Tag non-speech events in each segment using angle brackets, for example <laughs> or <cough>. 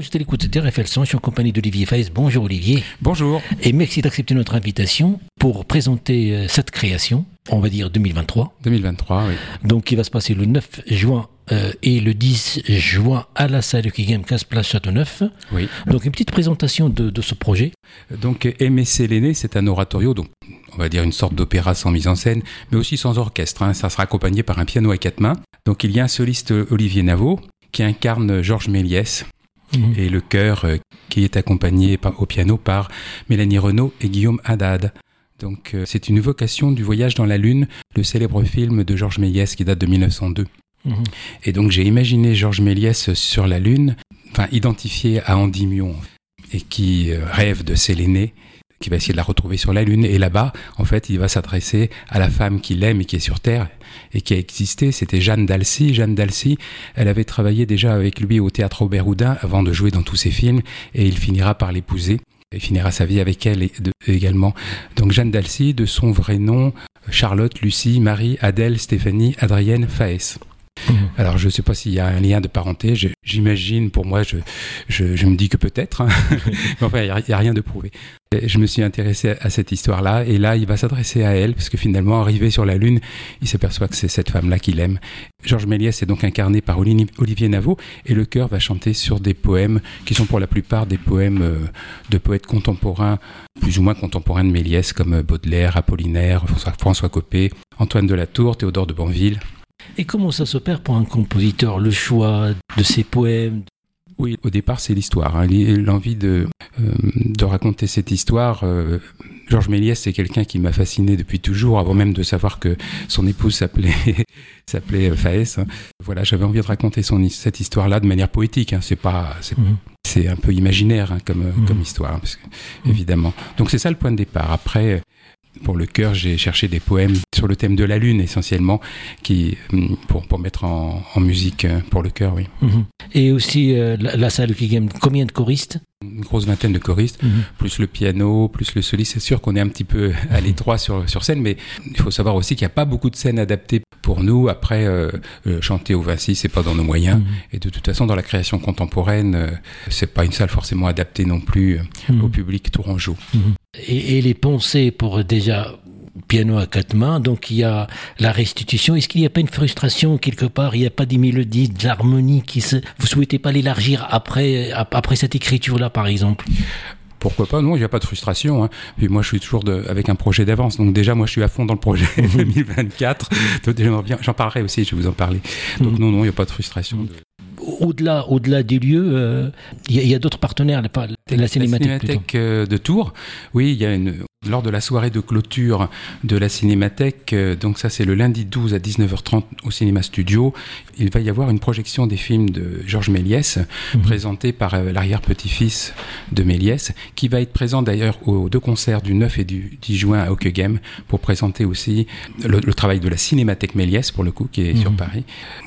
je suis à l'écoute de RFL 100, je suis en compagnie d'Olivier Faes. Bonjour Olivier. Bonjour. Et merci d'accepter notre invitation pour présenter euh, cette création, on va dire 2023. 2023, oui. Donc qui va se passer le 9 juin euh, et le 10 juin à la salle de Game 15 Place Châteauneuf. Oui. Donc une petite présentation de, de ce projet. Donc MSC l'aîné, c'est un oratorio, donc on va dire une sorte d'opéra sans mise en scène, mais aussi sans orchestre. Hein. Ça sera accompagné par un piano à quatre mains. Donc il y a un soliste Olivier Navot qui incarne Georges Méliès. Mhm. Et le chœur euh, qui est accompagné par- au piano par Mélanie Renaud et Guillaume Haddad. Donc euh, c'est une évocation du voyage dans la Lune, le célèbre film de Georges Méliès qui date de 1902. Mhm. Et donc j'ai imaginé Georges Méliès sur la Lune, enfin identifié à Endymion, et qui euh, rêve de Sélénée, qui va essayer de la retrouver sur la Lune. Et là-bas, en fait, il va s'adresser à la femme qu'il aime et qui est sur Terre et qui a existé. C'était Jeanne d'Alcy. Jeanne d'Alcy, elle avait travaillé déjà avec lui au théâtre Robert Houdin avant de jouer dans tous ses films, et il finira par l'épouser. Il finira sa vie avec elle et- également. Donc Jeanne d'Alcy, de son vrai nom, Charlotte, Lucie, Marie, Adèle, Stéphanie, Adrienne, Faès. Mhm. Alors je ne sais pas s'il y a un lien de parenté, j'imagine, pour moi, je, je, je me dis que peut-être, hein. <laughs> mais enfin, il n'y a, rien de prouvé. Et je me suis intéressé à cette histoire-là, et là, il va s'adresser à elle, parce que finalement, arrivé sur la Lune, il s'aperçoit que c'est cette femme-là qu'il aime. Georges Méliès est donc incarné par Oli- Olivier Navot, et le chœur va chanter sur des poèmes qui sont pour la plupart des poèmes euh, de poètes contemporains, plus ou moins contemporains de Méliès, comme euh, Baudelaire, Apollinaire, François, François Copé, Antoine de la Tour, Théodore de Banville. Et comment ça s'opère pour un compositeur, le choix de ses poèmes? Oui, au départ, c'est l'histoire. hein, L'envie de, euh, de raconter cette histoire. euh, Georges Méliès, c'est quelqu'un qui m'a fasciné depuis toujours, avant même de savoir que son épouse s'appelait <laughs> s'appelait euh, Faès. hein. Voilà, j'avais envie de raconter son, cette histoire-là de manière poétique. hein. C'est pas, c'est c'est un peu imaginaire hein, comme, Mhm. comme histoire, parce que, évidemment. Donc c'est ça le point de départ. Après, pour le chœur, j'ai cherché des poèmes sur le thème de la lune essentiellement, qui hum, pour, pour mettre en, en musique euh, pour le chœur, oui. Mhm. Et aussi euh, la, la salle de Game, combien de choristes? Une grosse vingtaine de choristes, Mhm. plus le piano, plus le soliste. C'est sûr qu'on est un petit peu <laughs> à l'étroit sur, sur scène, mais il faut savoir aussi qu'il n'y a pas beaucoup de scènes adaptées pour nous. Après, euh, euh, chanter au Vinci, c'est pas dans nos moyens. Mhm. Et de toute façon, dans la création contemporaine, euh, c'est pas une salle forcément adaptée non plus au public tourangeau. Et, et les pensées pour déjà piano à quatre mains, donc il y a la restitution. Est-ce qu'il n'y a pas une frustration quelque part? Il n'y a pas des mélodies, de l'harmonie qui se... Vous souhaitez pas l'élargir après, ap- après cette écriture-là, par exemple? Pourquoi pas? Non, il n'y a pas de frustration. Hein. Puis moi, je suis toujours de, avec un projet d'avance. Donc déjà, moi, je suis à fond dans le projet 2024. <laughs> Donc déjà, j'en parlerai aussi, je vais vous en parler. Donc Mhm. non, non, il n'y a pas de frustration. de- Au-delà, au-delà des lieux, euh, il y a, d'autres partenaires, pas la cinémathèque. plutôt. Cinémathèque euh, de Tours. Oui, il y a une lors de la soirée de clôture de la Cinémathèque, euh, donc ça c'est le lundi 12 à 19h30 au Cinéma Studio, il va y avoir une projection des films de Georges Méliès, Mhm. présenté par euh, l'arrière-petit-fils de Méliès, qui va être présent d'ailleurs aux deux concerts du 9 et du 10 juin à Hockeghem, pour présenter aussi le, le travail de la Cinémathèque Méliès, pour le coup, qui est sur Mhm. Paris.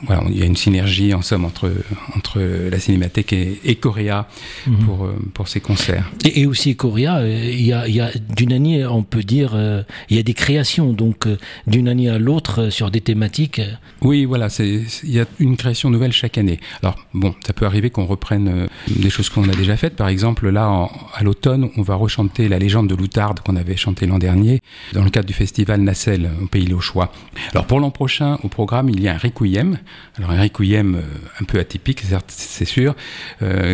Voilà, il y a une synergie en somme entre, entre la Cinémathèque et, et Coréa Mhm. pour, euh, pour ces concerts. Et, et aussi Coria, euh, il y a, il y a d'une on peut dire, euh, il y a des créations, donc euh, d'une année à l'autre euh, sur des thématiques. euh, Oui, voilà, il y a une création nouvelle chaque année. Alors bon, ça peut arriver qu'on reprenne des choses qu'on a déjà faites. Par exemple, là, à l'automne, on va rechanter la légende de Loutarde qu'on avait chantée l'an dernier dans le cadre du festival Nacelle au Pays Lauchois. Alors pour l'an prochain, au programme, il y a un requiem. Alors un requiem un peu atypique, certes, c'est sûr,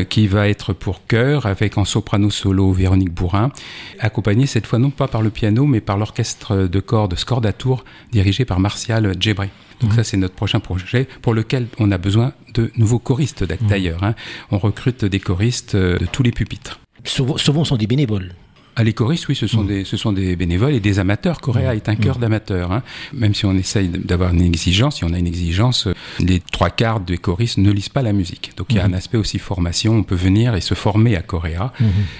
qui va être pour chœur avec en soprano solo Véronique Bourrin, accompagné cette fois non pas par le piano, mais par l'orchestre de cordes Scordatour dirigé par Martial Djebré. Donc Mhm. ça, c'est notre prochain projet pour lequel on a besoin de nouveaux choristes Mhm. d'ailleurs. hein. On recrute des choristes euh, de tous les pupitres. Souvent, souvent sont des bénévoles. Les choristes, oui, ce sont, des, ce sont des bénévoles et des amateurs. Coréa Mhm. est un cœur d'amateurs. hein. Même si on essaye d'avoir une exigence, si on a une exigence, euh, les trois quarts des choristes ne lisent pas la musique. Donc il y a un aspect aussi formation. On peut venir et se former à Coréa.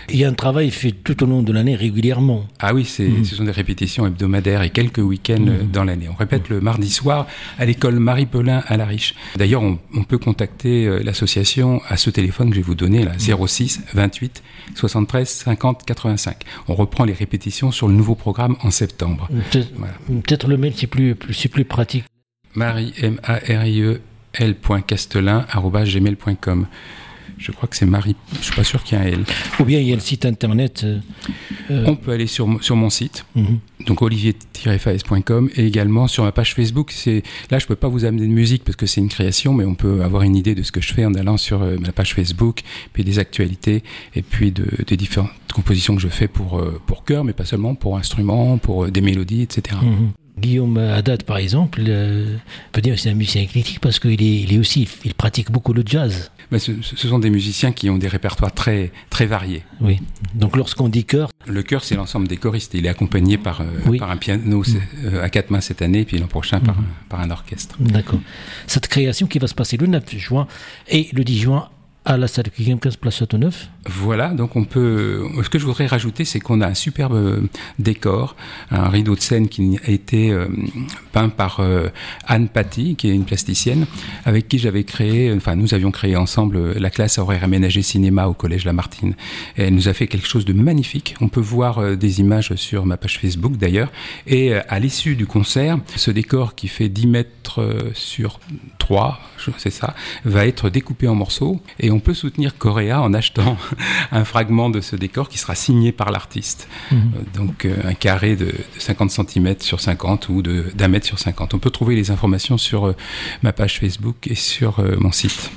Il y a un travail fait tout au long de l'année régulièrement. Ah oui, ce sont des répétitions hebdomadaires et quelques week-ends euh, Mhm. dans l'année. On répète le mardi soir à l'école Marie-Pelin à La Riche. D'ailleurs, on, on peut contacter euh, l'association à ce téléphone que je vais vous donner, là, 06 28 73 50 85. On reprend les répétitions sur le nouveau programme en septembre. Peut-être Voilà. le mail, c'est plus, plus, c'est plus pratique. Marie, M-A-R-I-E, L.Castelin, arobase gmail.com. Je crois que c'est Marie. Je suis pas sûr qu'il y a un L. Ou bien il y a le site internet. On peut aller sur, sur mon site, mhm. donc olivier-faes.com, et également sur ma page Facebook. C'est là, je peux pas vous amener de musique parce que c'est une création, mais on peut avoir une idée de ce que je fais en allant sur ma page Facebook, puis des actualités, et puis de, des différentes compositions que je fais pour pour chœur, mais pas seulement pour instruments, pour des mélodies, etc. Guillaume Haddad, par exemple, euh, peut dire que c'est un musicien éclectique parce qu'il est, il est aussi, il pratique beaucoup le jazz. Mais ce, sont des musiciens qui ont des répertoires très, très variés. Oui. Donc lorsqu'on dit chœur. Le chœur, c'est l'ensemble des choristes. Il est accompagné par, euh, par un piano mm. euh, à quatre mains cette année, puis l'an prochain par, mm. par un orchestre. D'accord. Cette création qui va se passer le 9 juin et le 10 juin à la salle qui 15 place Châteauneuf. Voilà, donc on peut. Ce que je voudrais rajouter, c'est qu'on a un superbe euh, décor, un rideau de scène qui a été euh, peint par euh, Anne Paty, qui est une plasticienne, avec qui j'avais créé, enfin nous avions créé ensemble la classe horaire aménagée cinéma au collège Lamartine. Elle nous a fait quelque chose de magnifique. On peut voir des images sur ma page Facebook d'ailleurs. Et à l'issue du concert, ce décor qui fait 10 mètres sur 3, c'est ça, va être découpé en morceaux et on peut soutenir Coréa en achetant <laughs> un fragment de ce décor qui sera signé par l'artiste. Mhm. Euh, donc euh, un carré de, 50 cm sur 50 ou d'un mètre sur 50. On peut trouver les informations sur euh, ma page Facebook et sur mon site.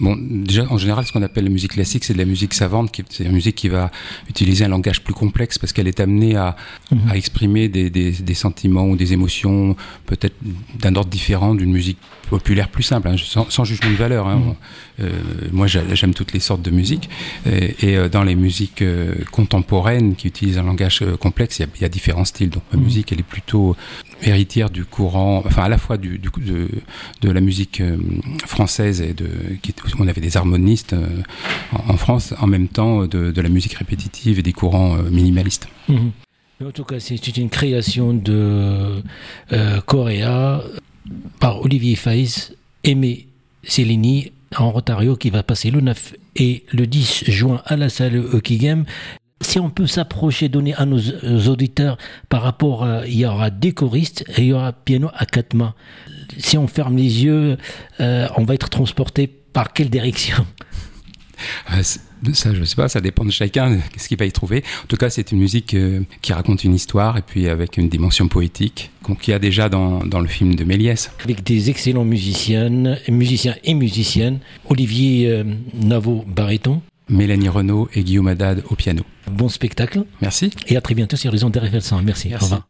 Bon, déjà, en général, ce qu'on appelle la musique classique, c'est de la musique savante, c'est une musique qui va utiliser un langage plus complexe parce qu'elle est amenée à, mhm. exprimer des, sentiments ou des émotions peut-être d'un ordre différent d'une musique populaire plus simple, hein, sans, jugement de valeur. Hein. Mhm. Euh, moi, j'aime toutes les sortes de musique. Et, euh, dans les musiques euh, contemporaines qui utilisent un langage complexe, il y, a différents styles. Donc, ma mhm. musique, elle est plutôt héritière du courant, enfin à la fois du, de, de, la musique française et de, qui, on avait des harmonistes en, France, en même temps de, de, la musique répétitive et des courants minimalistes. Mhm. En tout cas, c'est une création de euh, Coréa par Olivier Faiz, Aimé Cellini en Ontario qui va passer le 9 et le 10 juin à la salle Game. Si on peut s'approcher, donner à nos auditeurs par rapport, à, il y aura des choristes et il y aura piano à quatre mains. Si on ferme les yeux, euh, on va être transporté par quelle direction euh, ça, je sais pas, ça dépend de chacun, ce qu'il va y trouver. En tout cas, c'est une musique euh, qui raconte une histoire et puis avec une dimension poétique qu'il y a déjà dans, dans, le film de Méliès. Avec des excellents musiciennes, musiciens et musiciennes. Olivier euh, Navo Barreton. Mélanie Renaud et Guillaume Haddad au piano. Bon spectacle. Merci. Et à très bientôt sur les ondes de Merci. Merci. Au revoir.